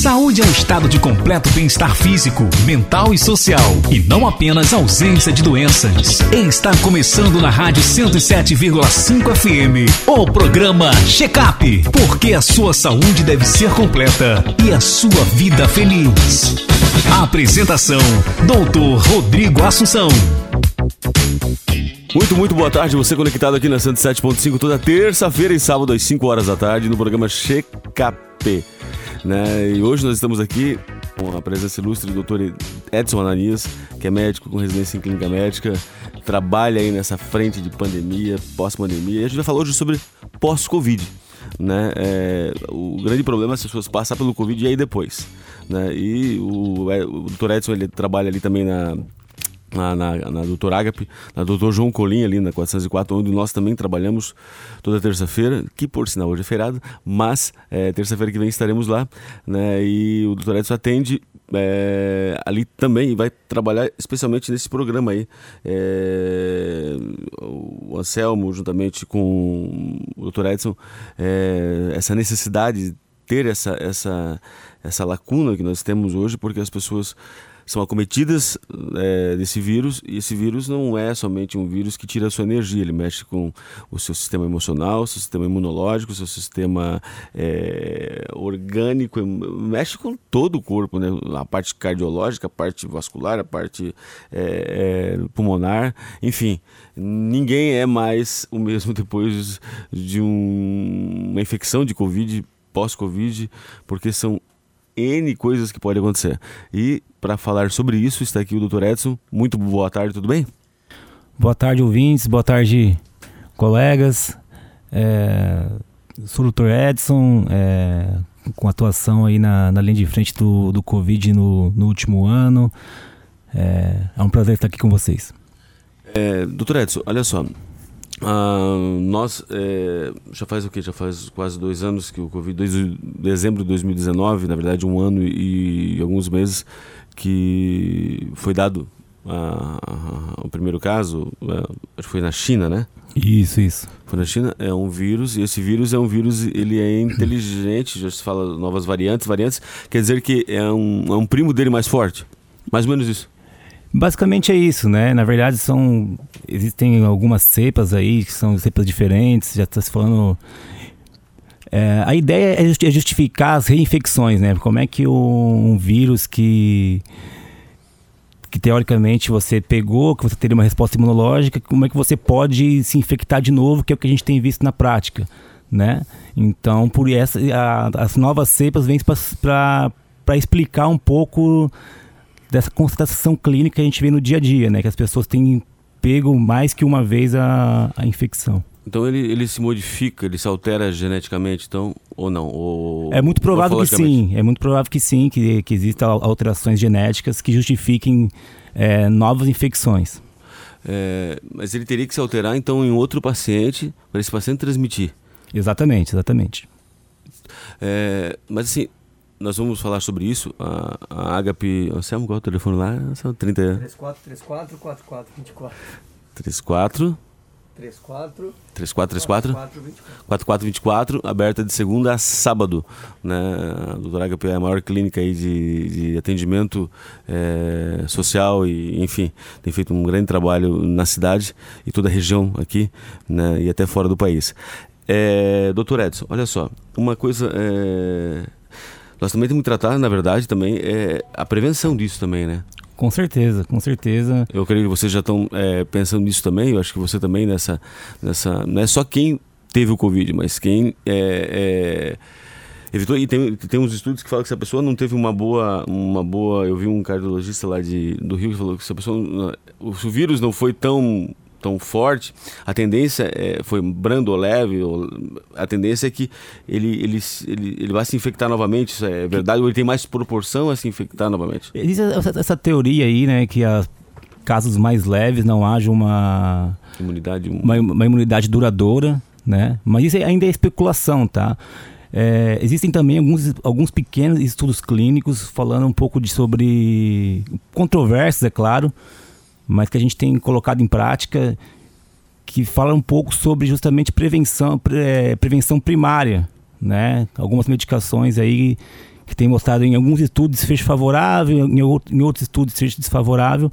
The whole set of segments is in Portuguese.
Saúde é um estado de completo bem-estar físico, mental e social, e não apenas ausência de doenças. Está começando na Rádio 107,5 FM o programa Check-up, porque a sua saúde deve ser completa e a sua vida feliz. A apresentação: Doutor Rodrigo Assunção. Muito, muito boa tarde. Você conectado aqui na 107.5 toda terça-feira e sábado às 5 horas da tarde no programa Check-up. Né? E hoje nós estamos aqui com a presença ilustre do Dr. Edson Ananias, que é médico com residência em clínica médica, trabalha aí nessa frente de pandemia, pós-pandemia. E a gente vai falar hoje sobre pós-Covid. Né? É, o grande problema é as pessoas passar pelo Covid e aí depois. Né? E o, é, o Dr. Edson ele trabalha ali também na na, na, na Doutor Agape, na Doutor João Colim, ali na 404, onde nós também trabalhamos toda terça-feira, que por sinal hoje é feriado, mas é, terça-feira que vem estaremos lá, né? E o Doutor Edson atende é, ali também e vai trabalhar especialmente nesse programa aí. É, o Anselmo, juntamente com o Dr. Edson, essa necessidade de ter essa, essa, essa lacuna que nós temos hoje, porque as pessoas são acometidas é, desse vírus e esse vírus não é somente um vírus que tira a sua energia, ele mexe com o seu sistema emocional, seu sistema imunológico, seu sistema é, orgânico, mexe com todo o corpo, né? a parte cardiológica, a parte vascular, a parte é, é pulmonar, enfim, ninguém é mais o mesmo depois de um, uma infecção de Covid pós-Covid, porque são N coisas que podem acontecer. E para falar sobre isso está aqui o Dr. Edson. Muito boa tarde, tudo bem? Boa tarde, ouvintes. Boa tarde, colegas. É, sou o Dr. Edson, é, com atuação aí na, na linha de frente do, do Covid no, no último ano. É, é um prazer estar aqui com vocês. É, doutor Edson, olha só, ah, nós é, já faz o que? Já faz quase dois anos que o Covid, desde dezembro de 2019, na verdade um ano e, e alguns meses que foi dado o primeiro caso, é, acho que foi na China, né? Isso, isso. Foi na China, é um vírus, e esse vírus é um vírus, ele é inteligente, já se fala novas variantes, variantes, quer dizer que é um, é um primo dele mais forte. Mais ou menos isso. Basicamente é isso, né? Na verdade, são existem algumas cepas aí que são cepas diferentes. Já está se falando. É, a ideia é, é justificar as reinfecções, né? Como é que um vírus que que teoricamente você pegou, que você teria uma resposta imunológica, como é que você pode se infectar de novo, que é o que a gente tem visto na prática, né? Então, por essa, a, as novas cepas vêm para explicar um pouco dessa constatação clínica que a gente vê no dia a dia, né? Que as pessoas têm pego mais que uma vez a, a infecção. Então ele, ele se modifica, ele se altera geneticamente, então, ou não? Ou é muito provável que sim, é muito provável que sim, que, que existam alterações genéticas que justifiquem é, novas infecções. É, mas ele teria que se alterar então em outro paciente para esse paciente transmitir. Exatamente, exatamente. É, mas assim, nós vamos falar sobre isso. A, a Agape. Anselmo, qual é o telefone lá? São 30. 3434 4424. 34 34 3434 4424, aberta de segunda a sábado. Né? A doutora Agape é a maior clínica aí de, de atendimento é, social e, enfim, tem feito um grande trabalho na cidade e toda a região aqui né? e até fora do país. É, doutor Edson, olha só, uma coisa. É, nós também temos que tratar, na verdade, também é a prevenção disso também, né? Com certeza, com certeza. Eu creio que vocês já estão é, pensando nisso também. Eu acho que você também nessa, nessa, não é só quem teve o Covid, mas quem é, é, evitou. E tem, tem uns estudos que falam que se a pessoa não teve uma boa, uma boa, eu vi um cardiologista lá de, do Rio que falou que se a pessoa, o vírus não foi tão tão forte, a tendência é, foi brando ou leve, ou, a tendência é que ele, ele, ele, ele vai se infectar novamente, isso é verdade, ou ele tem mais proporção a se infectar novamente? Existe essa, essa teoria aí, né, que a casos mais leves não haja uma imunidade, uma, uma imunidade duradoura, né, mas isso ainda é especulação, tá? É, existem também alguns, alguns pequenos estudos clínicos falando um pouco de sobre controvérsias, é claro, mas que a gente tem colocado em prática que fala um pouco sobre justamente prevenção, pre, é, prevenção primária, né? Algumas medicações aí que tem mostrado em alguns estudos desfecho favorável, em, outro, em outros estudos desfecho desfavorável,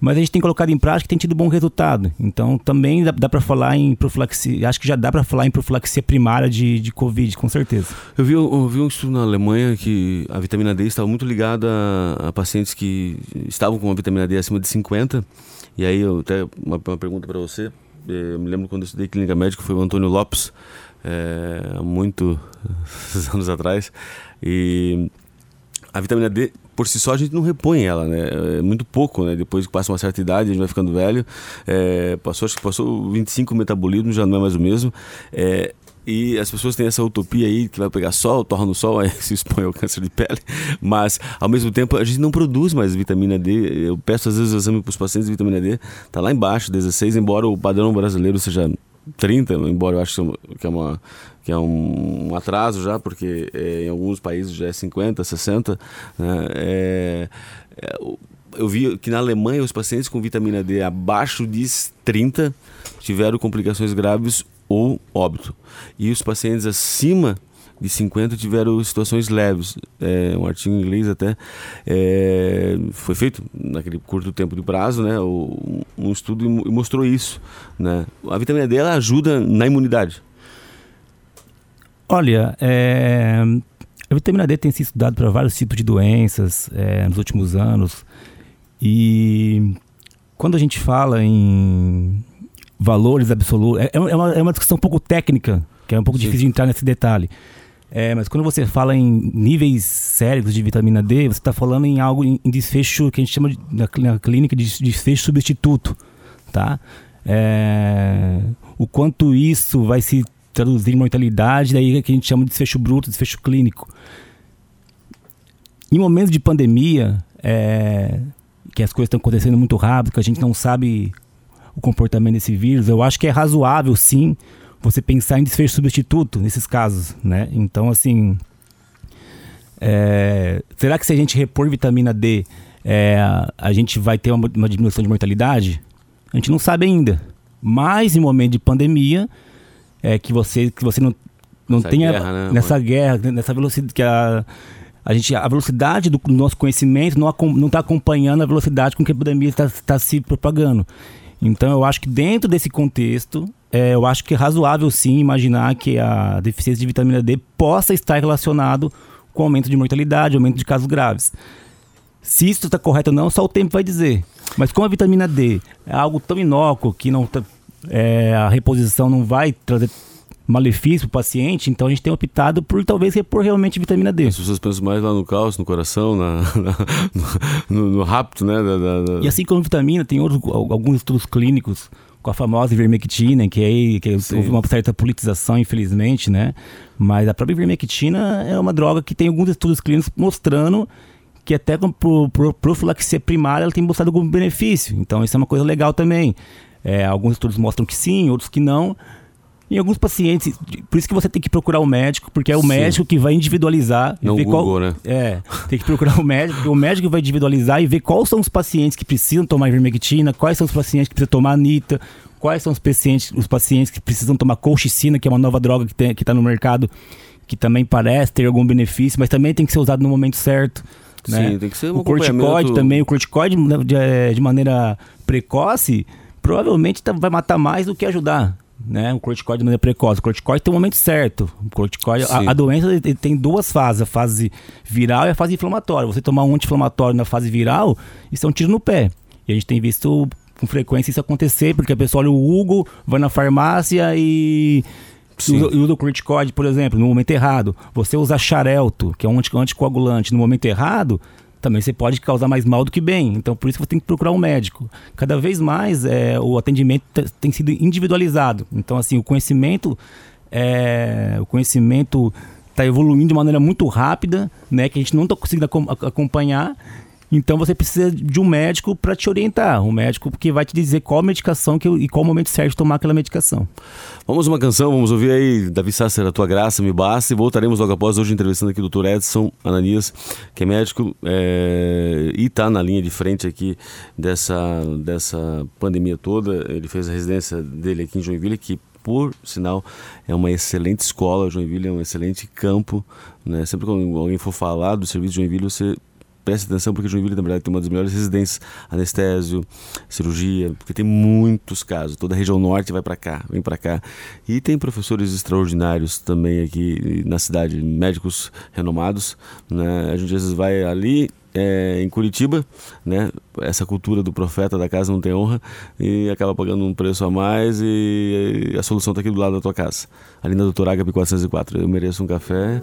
mas a gente tem colocado em prática e tem tido bom resultado. Então também dá, dá para falar em profilaxia, acho que já dá para falar em profilaxia primária de, de Covid, com certeza. Eu vi, eu vi um estudo na Alemanha que a vitamina D estava muito ligada a, a pacientes que estavam com a vitamina D acima de 50. E aí, eu até uma, uma pergunta para você. Eh, eu me lembro quando eu estudei clínica médica, foi o Antônio Lopes, é, há muitos anos atrás. E a vitamina D, por si só, a gente não repõe ela, né? É muito pouco, né? Depois que passa uma certa idade, a gente vai ficando velho. É, passou, acho que passou 25 metabolismo, já não é mais o mesmo. É, e as pessoas têm essa utopia aí que vai pegar sol, torra no sol, aí se expõe ao câncer de pele. Mas, ao mesmo tempo, a gente não produz mais vitamina D. Eu peço às vezes o exame para os pacientes de vitamina D, tá lá embaixo, 16, embora o padrão brasileiro seja 30, embora eu acho que é, uma, que é um atraso já, porque é, em alguns países já é 50, 60. Né? É, é, eu vi que na Alemanha os pacientes com vitamina D abaixo de 30 tiveram complicações graves ou óbito. E os pacientes acima de 50 tiveram situações leves. É, um artigo em inglês até é, foi feito naquele curto tempo de prazo, né? Um estudo e mostrou isso, né? A vitamina D ela ajuda na imunidade. Olha, é, a vitamina D tem sido estudada para vários tipos de doenças é, nos últimos anos e quando a gente fala em valores absolutos, é, é, uma, é uma discussão um pouco técnica, que é um pouco Sim. difícil de entrar nesse detalhe. É, mas quando você fala em níveis sérios de vitamina D, você está falando em algo em, desfecho que a gente chama de, na, na clínica de desfecho substituto, tá? É, o quanto isso vai se traduzir mortalidade, daí que a gente chama de desfecho bruto, desfecho clínico. Em momentos de pandemia, é, que as coisas estão acontecendo muito rápido, que a gente não sabe o comportamento desse vírus, eu acho que é razoável, sim, você pensar em desfecho substituto nesses casos, né? Então, assim, é, será que se a gente repor vitamina D, é, a gente vai ter uma, uma, diminuição de mortalidade? A gente não sabe ainda. Mas em momento de pandemia, é que você que você não não tenha guerra, né, nessa mãe? guerra, nessa velocidade que a a gente a velocidade do nosso conhecimento não não está acompanhando a velocidade com que a pandemia está tá se propagando. Então eu acho que dentro desse contexto é, eu acho que é razoável sim imaginar que a deficiência de vitamina D possa estar relacionado com aumento de mortalidade, aumento de casos graves. Se isso está correto ou não, só o tempo vai dizer. Mas como a vitamina D é algo tão inócuo que não tá, é, a reposição não vai trazer malefício para o paciente, então a gente tem optado por talvez repor realmente vitamina D. As pessoas pensam mais lá no cálcio, no coração, na, na no, no, rapto, né? Da, da, da... E assim como vitamina, tem outros, alguns estudos clínicos com a famosa ivermectina, que aí que houve uma certa politização, infelizmente, né? Mas a própria ivermectina é uma droga que tem alguns estudos clínicos mostrando que até por, por profilaxia primária ela tem mostrado algum benefício. Então isso é uma coisa legal também. É, alguns estudos mostram que sim, outros que não. Em alguns pacientes, por isso que você tem que procurar o médico, porque é o Sim. médico que vai individualizar. Não ver Google, qual, né? É, tem que procurar o médico, porque o médico vai individualizar e ver quais são os pacientes que precisam tomar ivermectina, quais são os pacientes que precisam tomar anita, quais são os pacientes, os pacientes que precisam tomar colchicina, que é uma nova droga que está no mercado, que também parece ter algum benefício, mas também tem que ser usado no momento certo. Né? Sim, tem que ser um O corticoide também, o corticoide de, de maneira precoce, provavelmente tá, vai matar mais do que ajudar né? O corticoide de maneira precoce. O corticoide tem um momento certo. O corticoide, a, a, doença tem duas fases, a fase viral e a fase inflamatória. Você tomar um anti-inflamatório na fase viral, isso é um tiro no pé. E a gente tem visto com frequência isso acontecer, porque a pessoa olha o Hugo, vai na farmácia e usa, usa o corticoide, por exemplo, no momento errado. Você usa xarelto, que é um anticoagulante, no momento errado, também você pode causar mais mal do que bem. Então, por isso você tem que procurar um médico. Cada vez mais é, o atendimento tem sido individualizado. Então, assim, o conhecimento é, o conhecimento está evoluindo de maneira muito rápida, né? Que a gente não está conseguindo acompanhar. Então você precisa de um médico para te orientar, um médico que vai te dizer qual medicação que, e qual momento certo de tomar aquela medicação. Vamos uma canção, vamos ouvir aí Davi Sasser, A Tua Graça Me Basta e voltaremos logo após, hoje entrevistando aqui o Dr. Edson Ananias, que é médico é, e está na linha de frente aqui dessa, dessa pandemia toda. Ele fez a residência dele aqui em Joinville, que por sinal, é uma excelente escola. Joinville é um excelente campo. Né? Sempre quando alguém for falar do serviço de Joinville, você preste atenção porque Joinville, na verdade, tem uma das melhores residências, anestésio, cirurgia, porque tem muitos casos. Toda a região norte vai para cá, vem para cá. E tem professores extraordinários também aqui na cidade, médicos renomados. Né? A gente às vezes vai ali é, em Curitiba, né? Essa cultura do profeta da casa não tem honra e acaba pagando um preço a mais e, a solução está aqui do lado da tua casa. Ali na Doutor Agape 404. Eu mereço um café.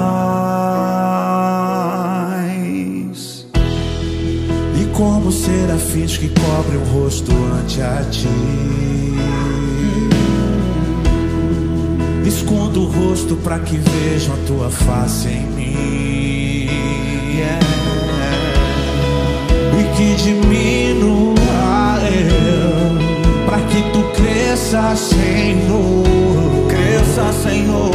Como serafins que cobrem o rosto ante a ti. Escondo o rosto para que vejam a tua face em mim. Yeah. E que diminua eu, para que tu cresça, Senhor. Cresça, Senhor.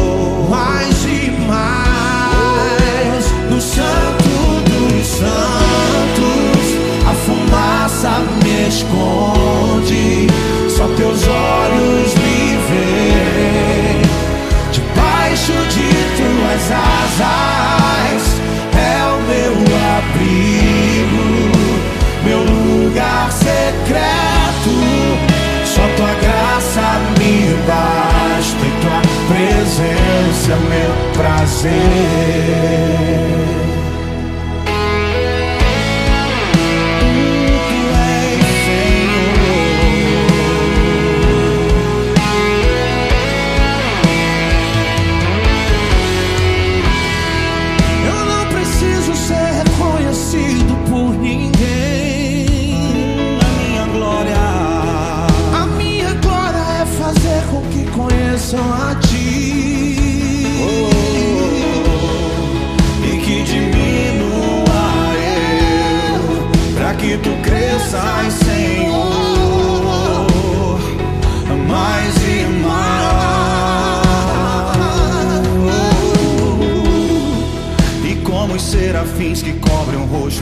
Debaixo de tuas asas é o meu abrigo, meu lugar secreto. Só tua graça me basta e tua presença é meu prazer.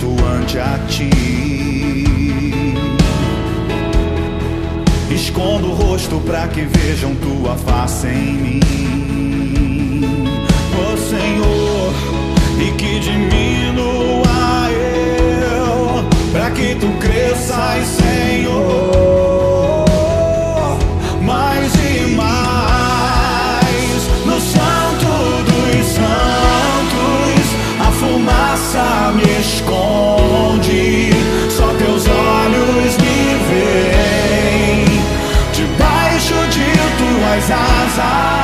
Cobrem o rosto ante a ti. Escondo o rosto pra que vejam tua face em mim. Oh Senhor, e que diminua eu, pra que tu cresças, Senhor, tuas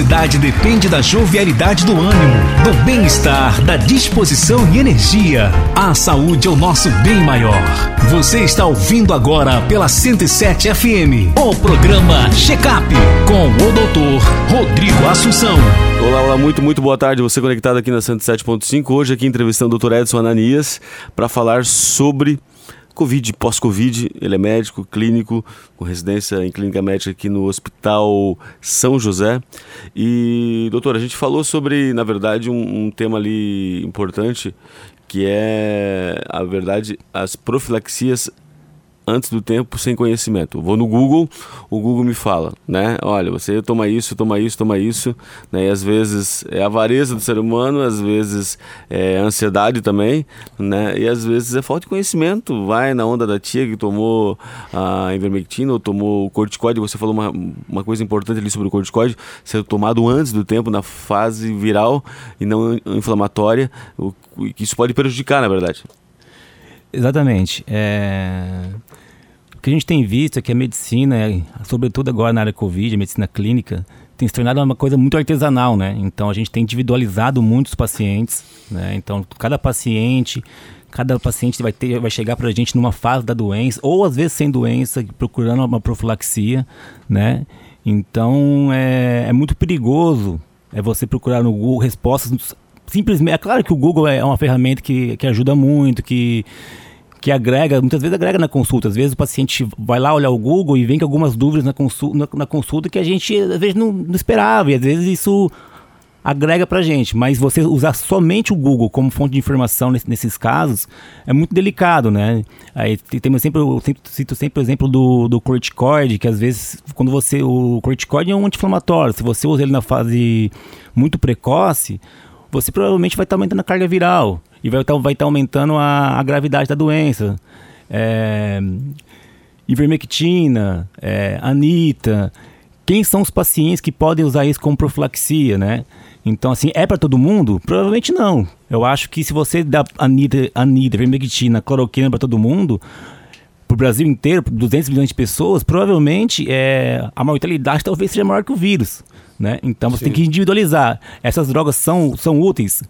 felicidade depende da jovialidade do ânimo, do bem-estar, da disposição e energia. A saúde é o nosso bem maior. Você está ouvindo agora pela 107 FM o programa Check Up com o doutor Rodrigo Assunção. Olá, olá, muito, muito boa tarde. Você conectado aqui na 107.5. Hoje aqui entrevistando o Dr. Edson Ananias para falar sobre Covid, pós-Covid. Ele é médico, clínico, com residência em clínica médica aqui no Hospital São José. E, doutor, a gente falou sobre, na verdade, um, um tema ali importante, que é, a verdade, as profilaxias antes do tempo sem conhecimento. Vou no Google, o Google me fala, né? Olha, você toma isso, toma isso, toma isso, né? E às vezes é avareza do ser humano, às vezes é ansiedade também, né? E às vezes é falta de conhecimento. Vai na onda da tia que tomou a ivermectina ou tomou o corticoide. Você falou uma, uma coisa importante ali sobre o corticoide, ser tomado antes do tempo, na fase viral e não inflamatória, o isso pode prejudicar, na verdade. Exatamente. É... O que a gente tem visto é que a medicina, sobretudo agora na área Covid, a medicina clínica, tem se tornado uma coisa muito artesanal, né? Então a gente tem individualizado muitos pacientes, né? Então cada paciente, cada paciente vai ter, vai chegar para a gente numa fase da doença, ou às vezes sem doença, procurando uma profilaxia, né? Então é, é muito perigoso é você procurar no Google respostas simplesmente. É claro que o Google é uma ferramenta que, que ajuda muito, que que agrega, muitas vezes agrega na consulta. Às vezes o paciente vai lá olhar o Google e vem com algumas dúvidas na consulta, na, na consulta que a gente às vezes não, não, esperava. E às vezes isso agrega pra gente. Mas você usar somente o Google como fonte de informação nesse, nesses casos é muito delicado, né? Aí temos sempre, eu sempre, cito sempre o exemplo do, do corticoide, que às vezes quando você. O corticoide é um anti-inflamatório. Se você usa ele na fase muito precoce, você provavelmente vai estar aumentando a carga viral e vai estar vai tá aumentando a, a, gravidade da doença. É, ivermectina, é, anita. Quem são os pacientes que podem usar isso como profilaxia, né? Então, assim, é para todo mundo? Provavelmente não. Eu acho que se você dá anita, anita ivermectina, cloroquina para todo mundo, para o Brasil inteiro, 200 milhões de pessoas, provavelmente é, a mortalidade talvez seja maior que o vírus. Né? Então você sim. tem que individualizar. Essas drogas são, são úteis?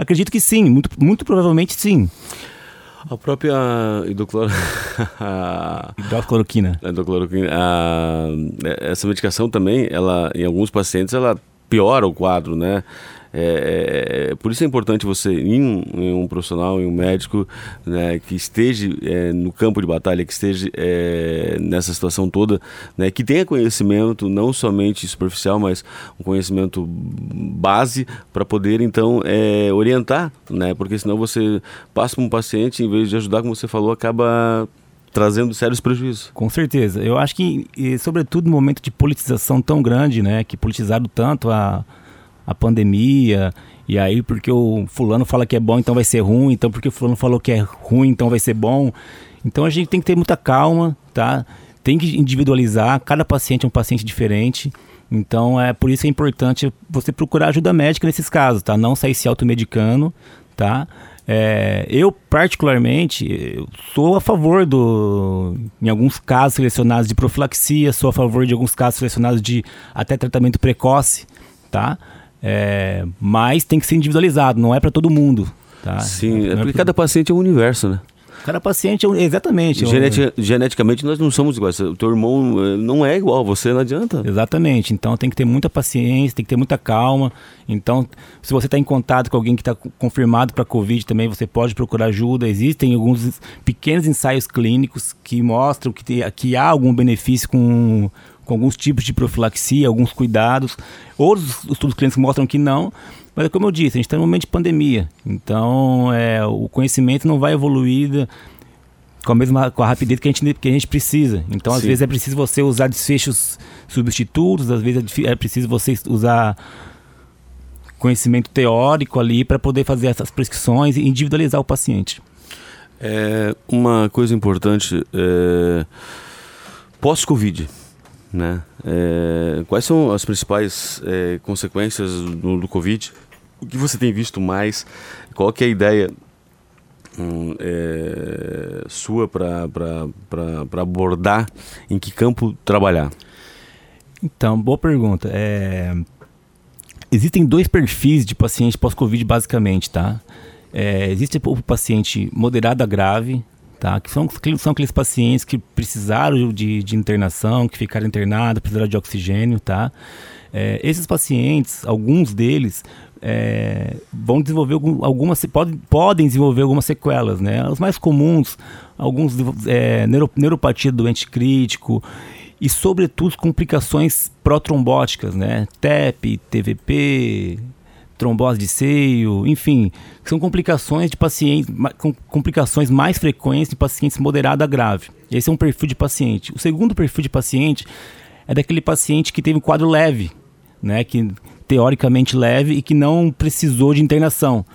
Acredito que sim, muito, muito provavelmente sim. A própria hidroclor... hidrocloroquina. Hidrocloroquina. A... Essa medicação também, ela, em alguns pacientes, ela piora o quadro, né? É, é, por isso é importante você ir em, um profissional, em um médico, né, que esteja é, no campo de batalha, que esteja é, nessa situação toda, né, que tenha conhecimento, não somente superficial, mas um conhecimento base para poder então é, orientar, né, porque senão você passa para um paciente, em vez de ajudar, como você falou, acaba trazendo sérios prejuízos. Com certeza. Eu acho que, e, sobretudo no momento de politização tão grande, né, que politizaram tanto a, a pandemia, e aí porque o fulano fala que é bom, então vai ser ruim, então porque o fulano falou que é ruim, então vai ser bom. Então a gente tem que ter muita calma, tá? Tem que individualizar, cada paciente é um paciente diferente. Então é por isso é importante você procurar ajuda médica nesses casos, tá? Não sair se automedicando, tá? É, eu, particularmente, eu sou a favor do. Em alguns casos selecionados de profilaxia, sou a favor de alguns casos selecionados de até tratamento precoce, tá? É, mas tem que ser individualizado, não é para todo mundo. Tá? Sim, é, é porque cada paciente é um universo, né? Cada paciente é um, exatamente. Geneti geneticamente nós não somos iguais. O teu irmão eh, não é igual, você não adianta. Exatamente. Então tem que ter muita paciência, tem que ter muita calma. Então, se você está em contato com alguém que está confirmado para Covid também, você pode procurar ajuda. Existem alguns pequenos ensaios clínicos que mostram que, que há algum benefício com, com alguns tipos de profilaxia, alguns cuidados. Outros estudos clínicos mostram que não. Mas como eu disse, a gente está num momento de pandemia. Então, é, o conhecimento não vai evoluir com a mesma com a rapidez que a gente, que a gente precisa. Então, às Sim. vezes é preciso você usar desfechos substitutos, às vezes é é preciso você usar conhecimento teórico ali para poder fazer essas prescrições e individualizar o paciente. É uma coisa importante, é, pós-Covid, né? É, quais são as principais é, consequências do, do Covid? O que você tem visto mais? Qual que é a ideia hum, é, sua para abordar em que campo trabalhar? Então, boa pergunta. É, Existem dois perfis de paciente pós-Covid, basicamente, tá? É, existe o paciente moderado a grave, tá? Que são, são aqueles pacientes que precisaram de, de internação, que ficaram internados, precisaram de oxigênio, tá? É, esses pacientes, alguns deles, é, vão desenvolver algum- algumas, podem, podem desenvolver algumas sequelas, né? Os mais comuns, alguns é, neuro, neuropatia do doente crítico e, sobretudo, complicações protrombóticas, né? TEP, TVP, trombose de seio, enfim, são complicações de pacientes, complicações mais frequentes de pacientes moderado a grave. Esse é um perfil de paciente. O segundo perfil de paciente é daquele paciente que teve um quadro leve, né, que teoricamente leve e que não precisou de internação.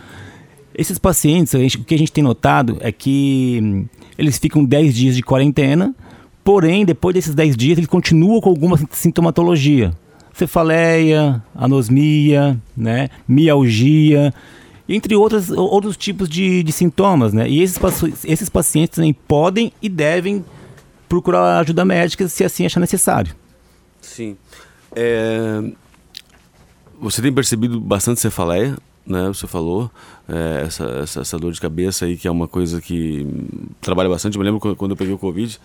Esses pacientes, gente- o que a gente tem notado é que hum, eles ficam 10 dias de quarentena, porém, depois desses 10 dias, eles continuam com alguma sintomatologia. Cefaleia, anosmia, né, mialgia, entre outras, outros tipos de, de sintomas. Né? E esses, esses pacientes também podem e devem procurar ajuda médica se assim achar necessário. Sim. É, você tem percebido bastante cefaleia, né? Você falou, é, essa, essa, essa dor de cabeça aí, que é uma coisa que trabalha bastante. Eu me lembro quando eu peguei o Covid,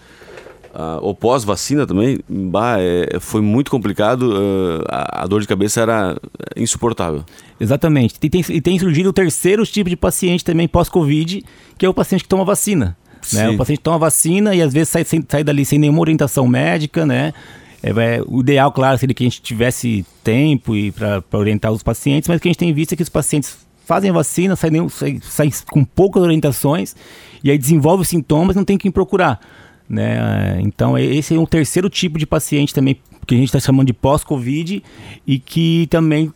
ou pós-vacina também, bah, é, foi muito complicado. ah, a, a dor de cabeça era insuportável. Exatamente. E tem, e tem surgido o terceiro tipo de paciente também pós-Covid, que é o paciente que toma vacina. Né? O paciente toma vacina e às vezes sai, sem- sai dali sem nenhuma orientação médica, né? É, é, o ideal, claro, seria que a gente tivesse tempo e para orientar os pacientes, mas o que a gente tem visto é que os pacientes fazem a vacina, saem, saem- saem com poucas orientações e aí desenvolvem os sintomas e não tem quem procurar. Né? Então, esse é um terceiro tipo de paciente também que a gente está chamando de pós-Covid e que também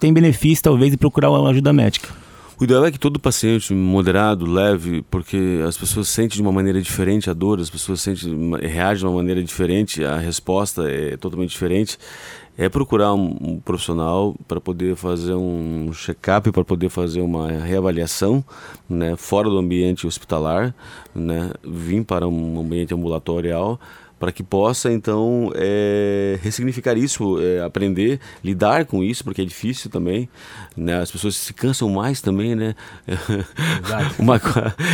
tem benefício, talvez, de procurar uma ajuda médica. O ideal é que todo paciente moderado, leve, porque as pessoas sentem de uma maneira diferente a dor, as pessoas sentem, reagem de uma maneira diferente, a resposta é totalmente diferente. É procurar um, um profissional para poder fazer um check-up, para poder fazer uma reavaliação, né, fora do ambiente hospitalar, né, vir para um ambiente ambulatorial para que possa então é, ressignificar isso, é, aprender, lidar com isso, porque é difícil também, né? As pessoas se cansam mais também, né? Uma,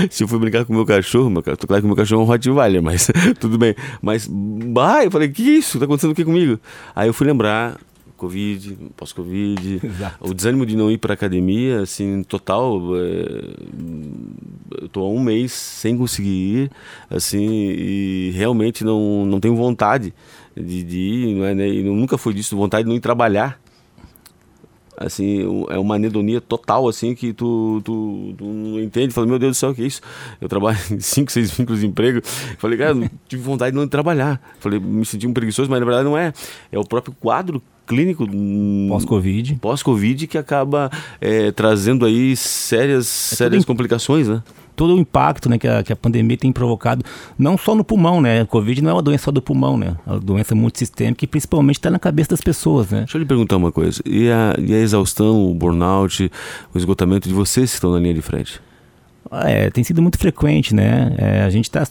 se eu fui brincar com o meu cachorro, meu, tô claro que o meu cachorro é um Rottweiler, mas tudo bem. Mas, bah, eu falei, que isso? Tá acontecendo o que comigo? Aí eu fui lembrar Covid, pós-Covid, o desânimo de não ir para academia, assim, total. é, eu tô há um mês sem conseguir ir, assim, e realmente não, não tenho vontade de, de ir, não é, né? E nunca foi disso, vontade de não ir trabalhar. Assim, é uma anedonia total, assim, que tu, tu, tu não entende. Fala, meu Deus do céu, o que é isso? Eu trabalho em cinco, seis vínculos de emprego. Falei, cara, não tive vontade de não trabalhar. Falei, me senti um preguiçoso, mas na verdade não é. É o próprio quadro clínico hum, Pós-Covid. pós-Covid que acaba é, trazendo aí sérias, sérias É em- complicações, né? Todo o impacto né, que, a, que a pandemia tem provocado, não só no pulmão, né? A Covid não é uma doença só do pulmão, né? É uma doença multissistêmica que principalmente está na cabeça das pessoas, né? Deixa eu lhe perguntar uma coisa. E a, e a exaustão, o burnout, o esgotamento de vocês que estão na linha de frente? É, tem sido muito frequente, né? É, a gente está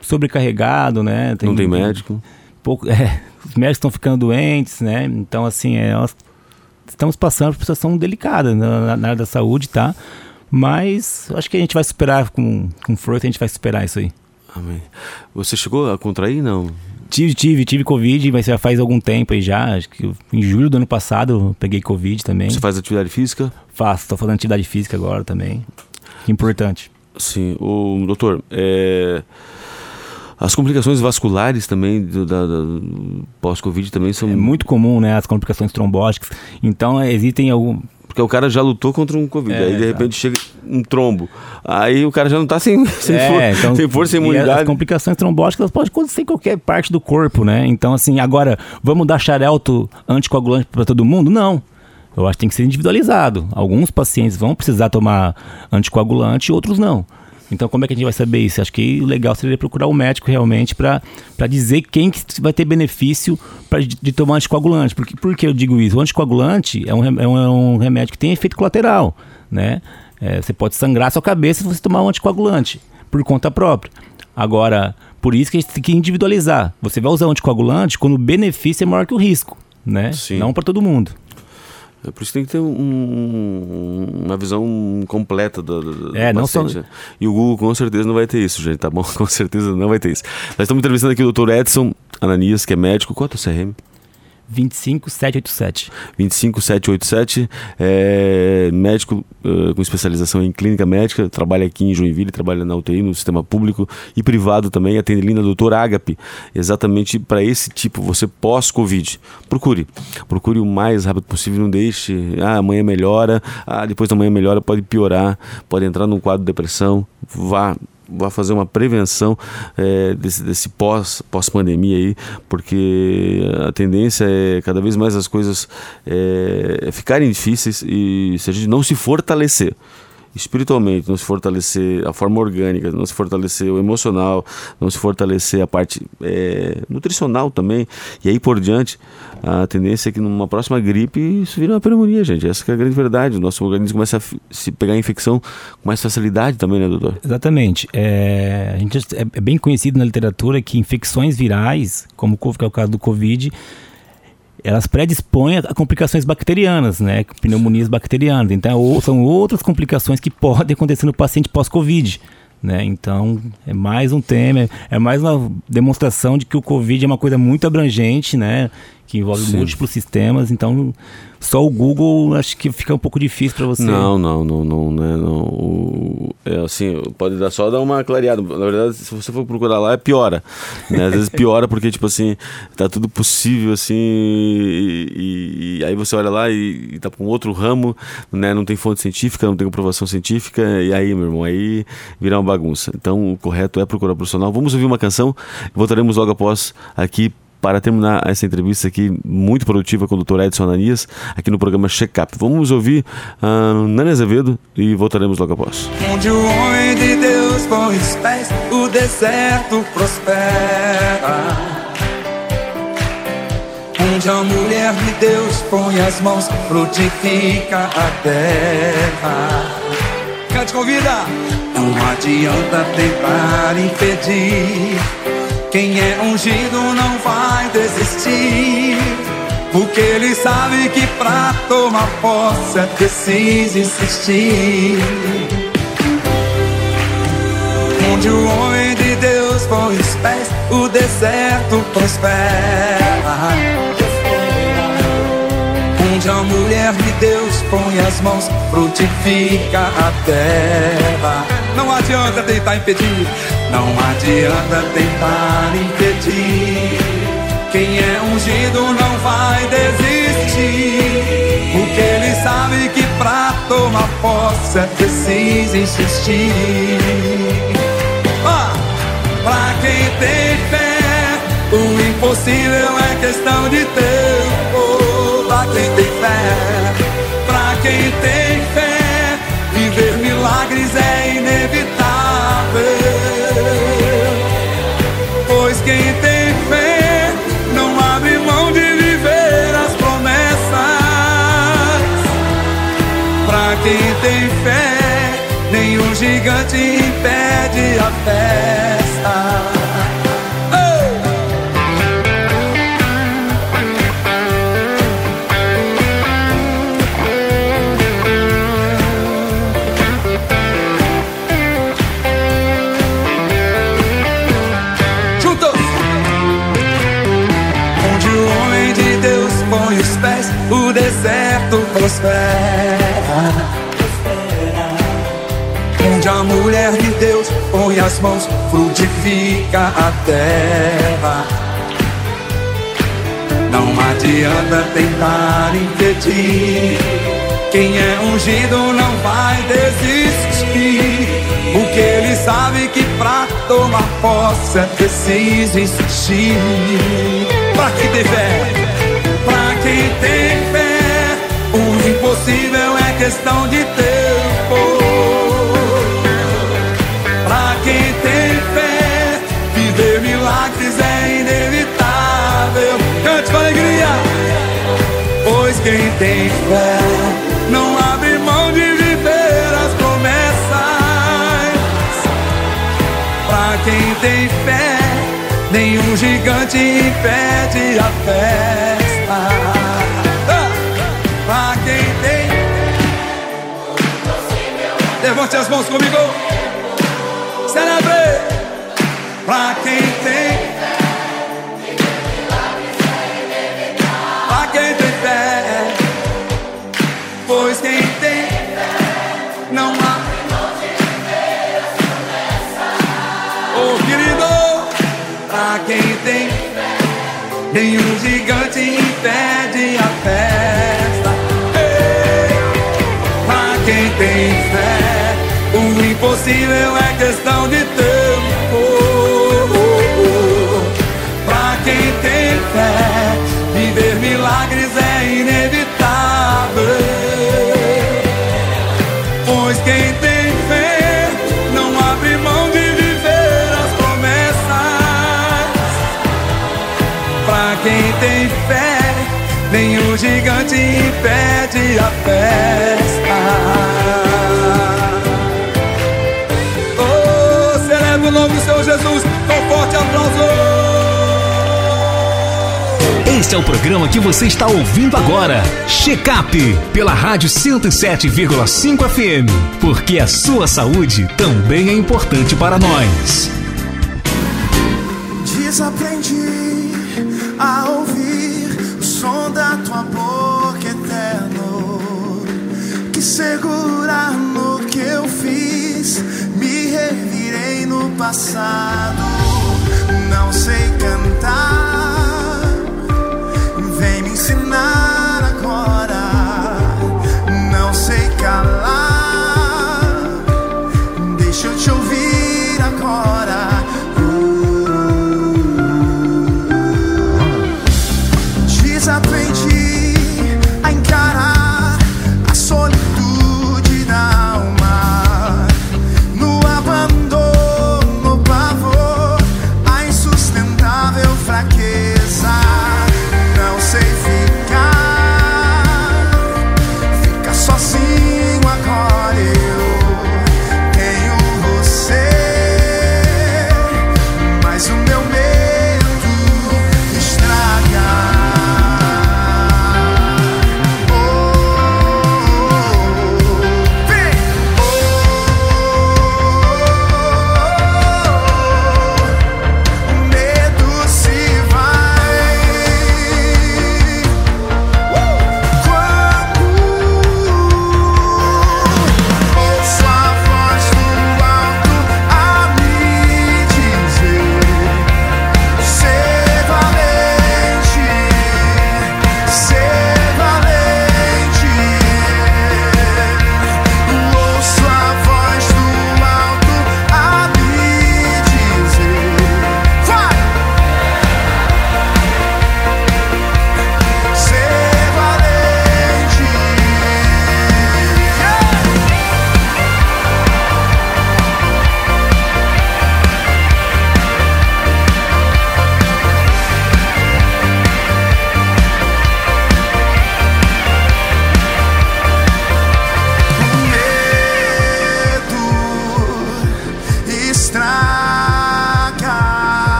sobrecarregado, né? não tem médico? pouco, é, os médicos estão ficando doentes, né? Então, assim, é, nós estamos passando por uma situação delicada na, na- na área da saúde, tá? Mas acho que a gente vai superar com, com força, a gente vai superar isso aí. Amém. Você chegou a contrair, não? Tive, tive, tive Covid, mas já faz algum tempo aí já. Acho que em julho do ano passado eu peguei Covid também. Você faz atividade física? Faço, tô fazendo atividade física agora também. Que importante. Sim. O doutor, é, as complicações vasculares também do, da, da- pós-Covid também são É muito comum, né? As complicações trombóticas. Então, existem algum. Porque o cara já lutou contra um Covid, É, aí de repente chega um trombo. Aí o cara já não tá sem, sem, É, for- então, sem força e e imunidade. As complicações trombóticas podem acontecer em qualquer parte do corpo, né? Então, assim, agora, vamos dar xarelto anticoagulante para todo mundo? Não. Eu acho que tem que ser individualizado. Alguns pacientes vão precisar tomar anticoagulante, outros não. Então, como é que a gente vai saber isso? Acho que o legal seria procurar o médico realmente para dizer quem que vai ter benefício pra, de, de tomar anticoagulante. Porque, por que eu digo isso? O anticoagulante é um, é um, é um remédio que tem efeito colateral, né? É, você pode sangrar a sua cabeça se você tomar um anticoagulante, por conta própria. Agora, por isso que a gente tem que individualizar. Você vai usar um anticoagulante quando o benefício é maior que o risco, né? Sim. Não para todo mundo. É por isso que tem que ter um- uma visão completa do, do, É, não só-? E o Google com certeza não vai ter isso, gente, tá bom? Com certeza não vai ter isso. Nós estamos entrevistando aqui o Dr. Edson Ananias, que é médico. Qual é o CRM? 25787. 25787, é médico eh, com especialização em clínica médica, trabalha aqui em Joinville, trabalha na UTI, no sistema público e privado também, atende ali na Doutor Agape, exatamente para esse tipo, você pós-Covid. Procure, procure o mais rápido possível, não deixe, ah, amanhã melhora, ah, depois da manhã melhora, pode piorar, pode entrar num quadro de depressão, vá vá fazer uma prevenção eh, desse, desse pós pós pandemia aí porque a tendência é cada vez mais as coisas eh, ficarem difíceis e se a gente não se fortalecer espiritualmente, não se fortalecer a forma orgânica, não se fortalecer o emocional, não se fortalecer a parte eh, nutricional também, e aí por diante, a tendência é que numa próxima gripe isso vira uma pneumonia, gente. Essa é a grande verdade. O nosso organismo começa a se pegar infecção com mais facilidade também, né, doutor? Exatamente. É, a gente é é bem conhecido na literatura que infecções virais, como que é o caso do Covid, elas predispõem a complicações bacterianas, né? Pneumonias bacterianas. Então, ou- são outras complicações que podem acontecer no paciente pós-Covid. Né? Então, é mais um tema, é mais uma demonstração de que o Covid é uma coisa muito abrangente, né? Que envolve Sim. múltiplos sistemas. Então, só o Google acho que fica um pouco difícil para você. Não, não, não, não, né, não. O- é assim, pode dar só dar uma clareada. Na verdade, se você for procurar lá, é piora. Né? Às vezes piora porque, tipo assim, tá tudo possível, assim, e, e- e aí você olha lá e, e tá com outro ramo, né? Não tem fonte científica, não tem comprovação científica, e aí, meu irmão, aí vira uma bagunça. Então, o correto é procurar profissional. Vamos ouvir uma canção, voltaremos logo após aqui para terminar essa entrevista aqui muito produtiva com o Dr. Edson Ananias, aqui no programa Check Up. Vamos ouvir uh, Nani Azevedo e voltaremos logo após. Onde o homem de Deus põe os pés, o deserto prospera. Onde a mulher de Deus põe as mãos, frutifica a terra. Cante convida! Não adianta tentar impedir. Quem é ungido não vai desistir. Porque ele sabe que pra tomar posse é preciso insistir. Onde o homem de Deus põe os pés, o deserto prospera. Deus põe as mãos, frutifica a terra. Não adianta tentar impedir, não adianta tentar impedir. Quem é ungido não vai desistir. Porque ele sabe que pra tomar posse é preciso insistir. Ah, pra quem tem fé, o impossível é questão de tempo. Pra quem tem fé, pra quem tem gigante impede a festa. Põe as mãos, frutifica a terra. Não adianta tentar impedir. Quem é ungido não vai desistir. Porque ele sabe que pra tomar posse é preciso insistir. Pra quem tem fé, pra quem tem fé, o impossível é questão de tempo. Pra quem tem fé, viver milagres é inevitável. Cante com alegria. Pois quem tem fé não abre mão de viver as promessas. Pra quem tem fé, nenhum gigante impede a festa. Ah! Levante as mãos comigo. Nenhum gigante impede a festa Ei! Pra quem tem fé O impossível é questão de tempo impede a festa Oh, celebra o nome do Senhor Jesus com forte aplauso Este é o programa que você está ouvindo agora. Check-up pela Rádio 107,5 FM. Porque a sua saúde também é importante para nós. Desaprendi a ouvir o som da tua boca. Segurar no que eu fiz, me revirei no passado. Não sei cantar, vem me ensinar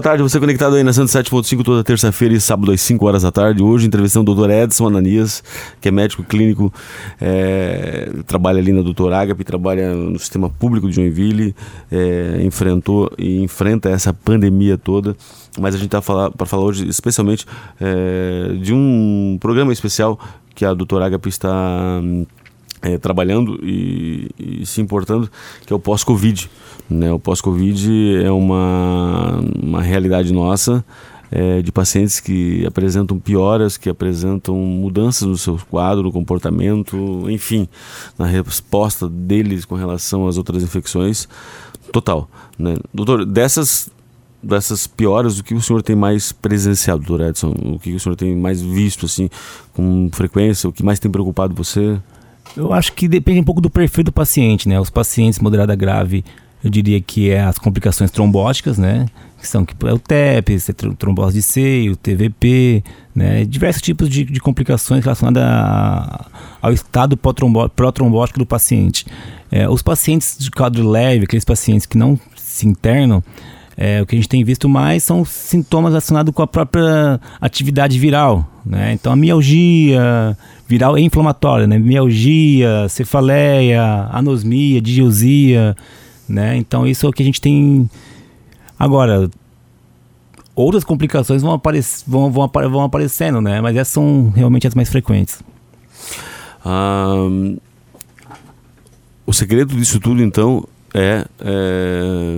boa tarde. Você conectado aí na 107.5 toda terça-feira e sábado às 5 horas da tarde. Hoje, entrevistando o Dr. Edson Ananias, que é médico clínico, é, trabalha ali na Doutor Agape, trabalha no sistema público de Joinville, é, enfrentou e enfrenta essa pandemia toda. Mas a gente está para falar hoje especialmente é, de um programa especial que a Doutor Agape está hum, é, trabalhando e, e se importando, que é o pós-Covid. Né? O pós-Covid é uma, uma realidade nossa. é, de pacientes que apresentam pioras, que apresentam mudanças no seu quadro, no comportamento, enfim, na resposta deles com relação às outras infecções, total. Né? Doutor, dessas, dessas pioras, o que o senhor tem mais presenciado, doutor Edson? O que o senhor tem mais visto, assim, com frequência? O que mais tem preocupado você? Eu acho que depende um pouco do perfil do paciente, né? Os pacientes moderada grave, eu diria que é as complicações trombóticas, né? Que são que é o TEP, é tro- trombose de seio, TVP, né? Diversos tipos de, de complicações relacionadas a- ao estado pró-trombótico do paciente. É, os pacientes de quadro leve, aqueles pacientes que não se internam, é, o que a gente tem visto mais são sintomas relacionados com a própria atividade viral, né? Então a mialgia viral é inflamatória, né? Mialgia, cefaleia, anosmia, digiusia, né? Então isso é o que a gente tem agora. Outras complicações vão, aparec vão, vão, apare- vão aparecendo, né? Mas essas são realmente as mais frequentes. Ah, o segredo disso tudo, então, é, é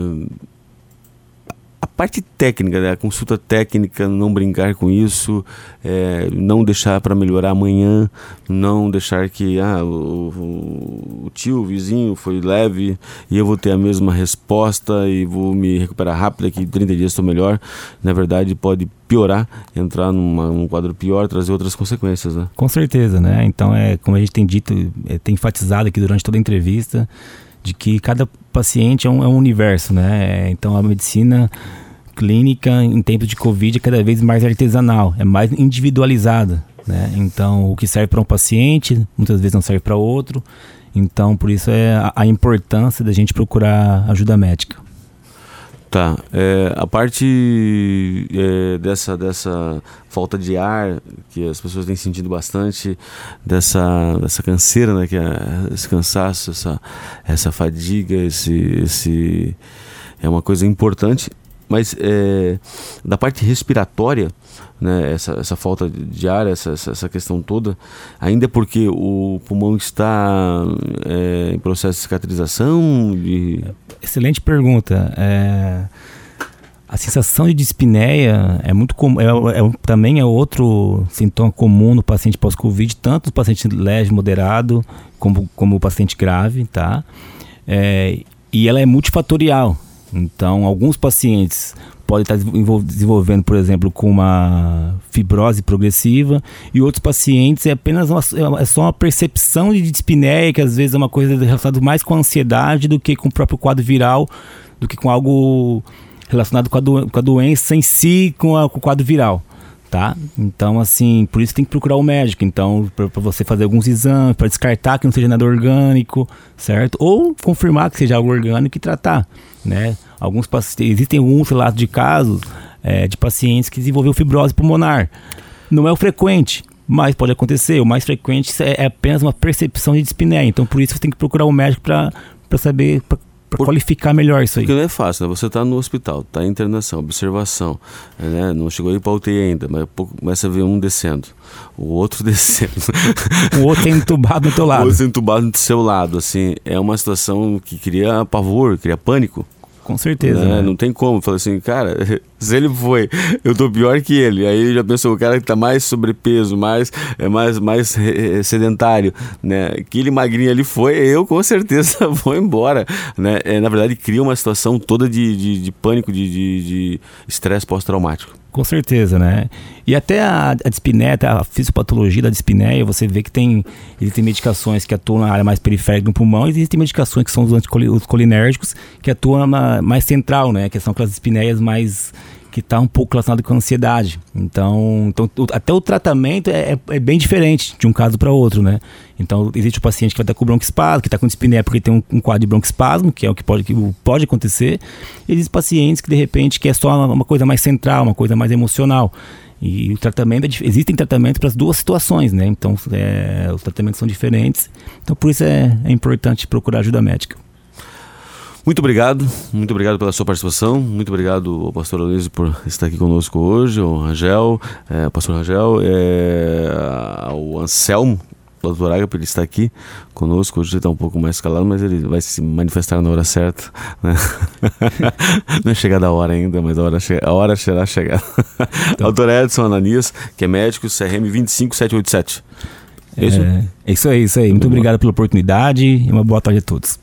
parte técnica, né? consulta técnica, não brincar com isso, é, não deixar para melhorar amanhã, não deixar que ah, o, o- o tio, o vizinho foi leve e eu vou ter a mesma resposta e vou me recuperar rápido, daqui 30 dias estou melhor. Na verdade, pode piorar, entrar numa, num quadro pior, trazer outras consequências. Né? Com certeza, né? Então é como a gente tem dito, é, tem enfatizado aqui durante toda a entrevista, de que cada paciente é um, é um universo, né? É, Então a medicina clínica em tempos de Covid é cada vez mais artesanal, é mais individualizada, né? Então o que serve para um paciente muitas vezes não serve para outro. Então por isso é a, a importância da gente procurar ajuda médica. Tá. é, a parte é, dessa, dessa falta de ar que as pessoas têm sentido bastante, dessa, dessa canseira, né? Que é esse cansaço, essa, essa fadiga, esse, esse é uma coisa importante. Mas é, da parte respiratória, né, essa, essa falta de ar, essa, essa, questão toda, ainda é porque o pulmão está é, em processo de cicatrização, de, Excelente pergunta. É, a sensação de dispneia é muito comum, é, é- também é outro sintoma comum no paciente pós-Covid, tanto no paciente leve, moderado, como, como o paciente grave, tá? É, e ela é multifatorial. Então, alguns pacientes podem estar desenvol- desenvolvendo, por exemplo, com uma fibrose progressiva, e outros pacientes é apenas uma, é só uma percepção de dispneia, que às vezes é uma coisa relacionada mais com a ansiedade do que com o próprio quadro viral, do que com algo relacionado com a, do- com a doença em si, com, a- com o quadro viral. Tá? Então, assim, por isso tem que procurar o médico. Então, para você fazer alguns exames, para descartar que não seja nada orgânico, certo? Ou confirmar que seja algo orgânico e tratar, né? Alguns pacientes, existem alguns relatos de casos é, de pacientes que desenvolveu fibrose pulmonar. Não é o frequente, mas pode acontecer. O mais frequente é é apenas uma percepção de dispneia. Então, por isso você tem que procurar o médico para saber, para Por- qualificar melhor isso aí. Porque não é fácil, né? Você está no hospital, está em internação, observação, né? Não chegou aí para UTI ainda, mas pouco começa a ver um descendo, o outro descendo, O outro é entubado do teu o lado. outro entubado do seu lado, assim, é uma situação que cria pavor, cria pânico. Com certeza. né? né? Não tem como. Fala assim, cara, se ele foi, eu tô pior que ele. Aí já pensou, o cara que tá mais sobrepeso, mais, é mais, mais sedentário, né? Aquele magrinho ali foi, eu com certeza vou embora, né? É, na verdade, cria uma situação toda de, de, de pânico, de- de de estresse pós-traumático. Com certeza, né? E até a, a a fisiopatologia da dispneia, você vê que tem existem medicações que atuam na área mais periférica do pulmão, e existem medicações que são os, anticoli- os colinérgicos que atuam na mais central, né? Que são aquelas dispneias mais que está um pouco relacionado com ansiedade. Então, então o- até o tratamento é, é- é bem diferente de um caso para outro, né? Então, existe o paciente que vai estar com broncoespasmo, que está com dispneia porque tem um, um quadro de broncoespasmo, que é o que pode, que pode acontecer. Existem pacientes que, de repente, que é só uma, coisa mais central, uma coisa mais emocional. E o tratamento, é existem tratamentos para as duas situações, né? Então, é, os tratamentos são diferentes. Então, por isso é, é importante procurar ajuda médica. Muito obrigado, muito obrigado pela sua participação, muito obrigado ao pastor Aloysio por estar aqui conosco hoje, ao Rangel, é, ao pastor Rangel, é, ao Anselmo, o doutor Agape, ele está aqui conosco, hoje ele está um pouco mais calado, mas ele vai se manifestar na hora certa, né? não é chegada a hora ainda, mas a hora, che- a hora será chegada. Doutor Edson Ananias, que é médico, CRM 25787. É isso? É, é isso aí, isso aí. Muito obrigado pela oportunidade e uma boa tarde a todos.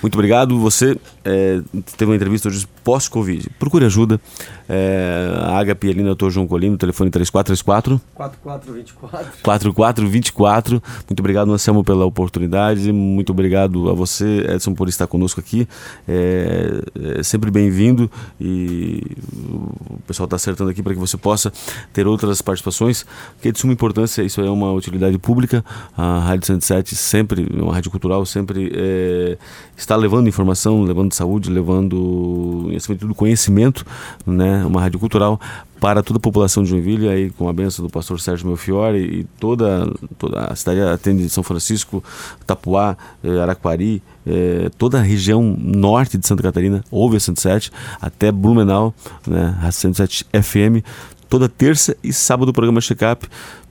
Muito obrigado. Você é, teve uma entrevista hoje pós-Covid. Procure ajuda. É, a Agape ali Dr. João Colino, telefone 3434 4424. 4424. Muito obrigado, Anselmo, pela oportunidade. Muito obrigado a você, Edson, por estar conosco aqui. É, é sempre bem-vindo e o pessoal está acertando aqui para que você possa ter outras participações, que é de suma importância. Isso é uma utilidade pública. A Rádio 107 sempre, uma rádio cultural, sempre é, está levando informação, levando saúde, levando, acima de tudo, conhecimento, né? Uma rádio cultural para toda a população de Joinville, aí com a benção do pastor Sérgio Melfiore e toda, toda a cidade atende São Francisco, Tapuá, eh, Araquari, eh, toda a região norte de Santa Catarina, ouve a 107, até Blumenau, né, a 107 FM, toda terça e sábado o programa Check-up.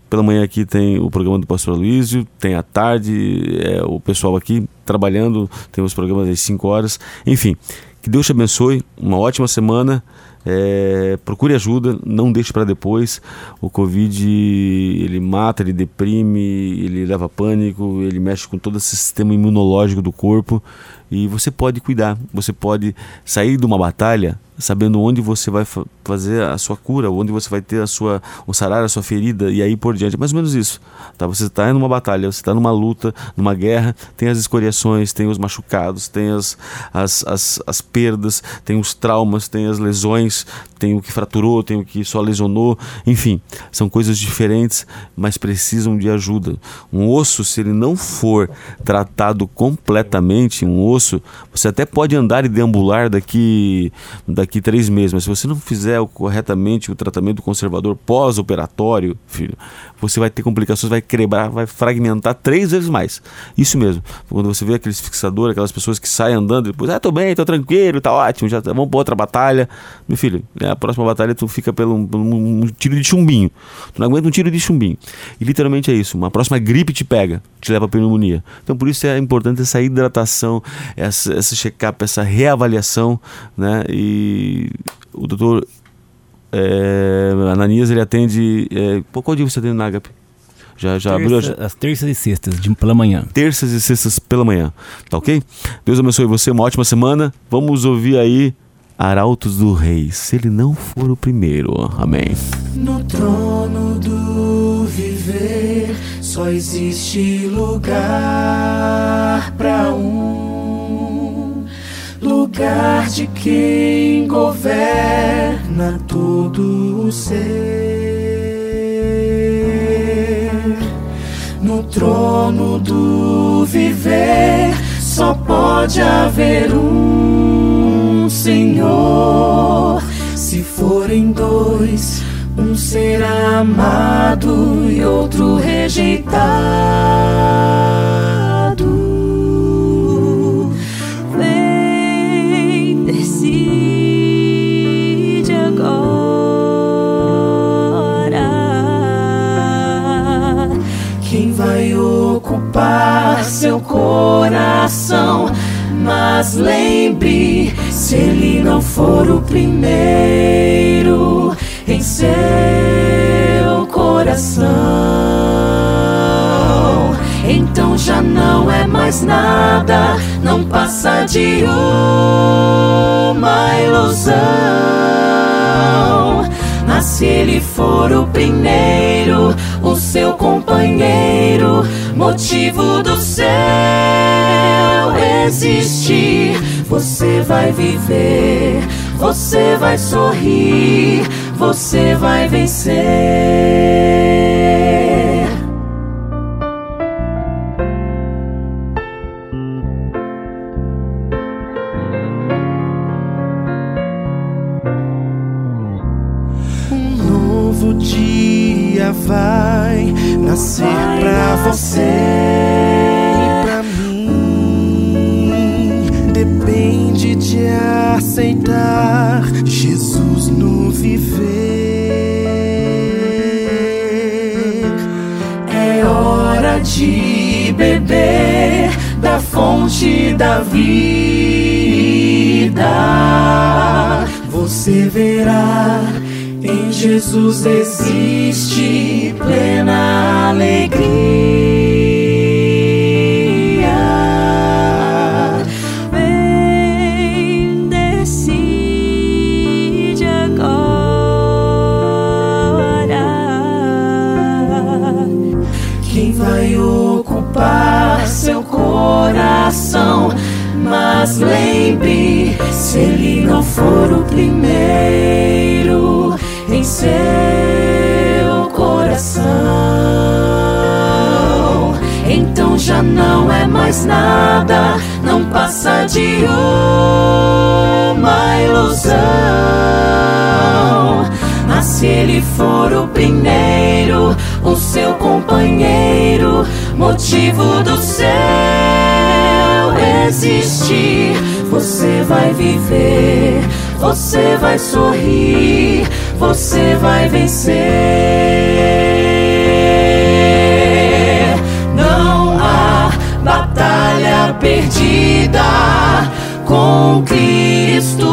Pela manhã aqui tem o programa do pastor Luísio, tem à tarde é, o pessoal aqui trabalhando, tem os programas às 5 horas. Enfim, que Deus te abençoe, uma ótima semana. É, procure ajuda, não deixe para depois. O Covid ele mata, ele deprime, ele leva pânico, ele mexe com todo esse sistema imunológico do corpo e você pode cuidar. Você pode sair de uma batalha sabendo onde você vai fa- fazer a sua cura, onde você vai ter a sua o sarar a sua ferida e aí por diante. Mais ou menos isso. Tá? Você está numa batalha, você está numa luta, numa guerra, tem as escoriações, tem os machucados, tem as, as, as, as perdas, tem os traumas, tem as lesões, tem o que fraturou, tem o que só lesionou, enfim, são coisas diferentes, mas precisam de ajuda. Um osso, se ele não for tratado completamente, um osso, você até pode andar e deambular daqui daqui três meses, mas se você não fizer corretamente o tratamento conservador pós-operatório, filho, você vai ter complicações, vai quebrar, vai fragmentar três vezes mais. Isso mesmo. Quando você vê aqueles fixadores, aquelas pessoas que saem andando, depois, ah, tô bem, tô tranquilo, tá ótimo, já tá- vamos pra outra batalha. Meu filho, né, a próxima batalha tu fica pelo pelo um, um tiro de chumbinho. Tu não aguenta um tiro de chumbinho. E literalmente é isso. Uma próxima gripe te pega, te leva a pneumonia. Então por isso é importante essa hidratação, essa check-up, essa reavaliação, né? E o doutor é, Ananias, ele atende. É, pô, qual dia você atende na Agape? Já, já abriu a, Terça- as terças e sextas, de pela manhã. terças e sextas pela manhã, tá ok? Deus abençoe você, uma ótima semana. Vamos ouvir aí Arautos do Rei, se ele não for o primeiro. Amém. No trono do viver só existe lugar pra um lugar de quem governa todo o ser. No trono do viver só pode haver um Senhor. Se forem dois, um será amado e outro rejeitado. Seu coração? Mas lembre, se ele não for o primeiro em seu coração, então já não é mais nada, não passa de uma ilusão. Mas se ele for o primeiro, seu companheiro, motivo do céu existir, você vai viver, você vai sorrir, você vai vencer. Nascer pra você e pra mim. Depende de aceitar Jesus no viver. É hora de beber da fonte da vida. Você verá, em Jesus existe plena alegria. Vem, decide agora. Quem vai ocupar seu coração? Mas lembre, se ele não for o primeiro seu coração, então já não é mais nada, não passa de uma ilusão. Mas se ele for o primeiro, o seu companheiro, motivo do céu existir, você vai viver, você vai sorrir, você vai vencer. Não há batalha perdida com Cristo.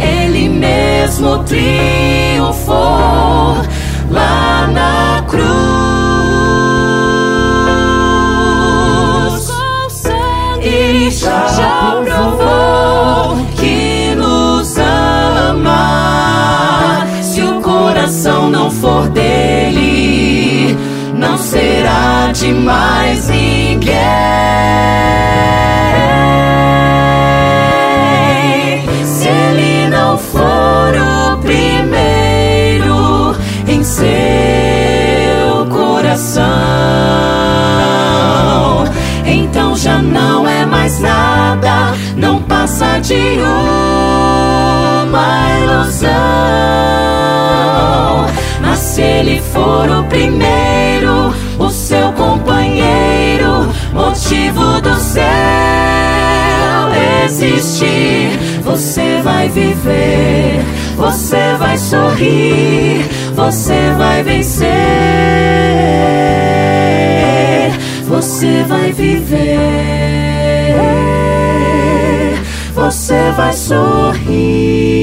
Ele mesmo triunfou de mais ninguém. Se ele não for o primeiro em seu coração, então já não é mais nada, não passa de uma ilusão. Mas se ele for o primeiro, existir, você vai viver, você vai sorrir, você vai vencer, você vai viver, você vai sorrir.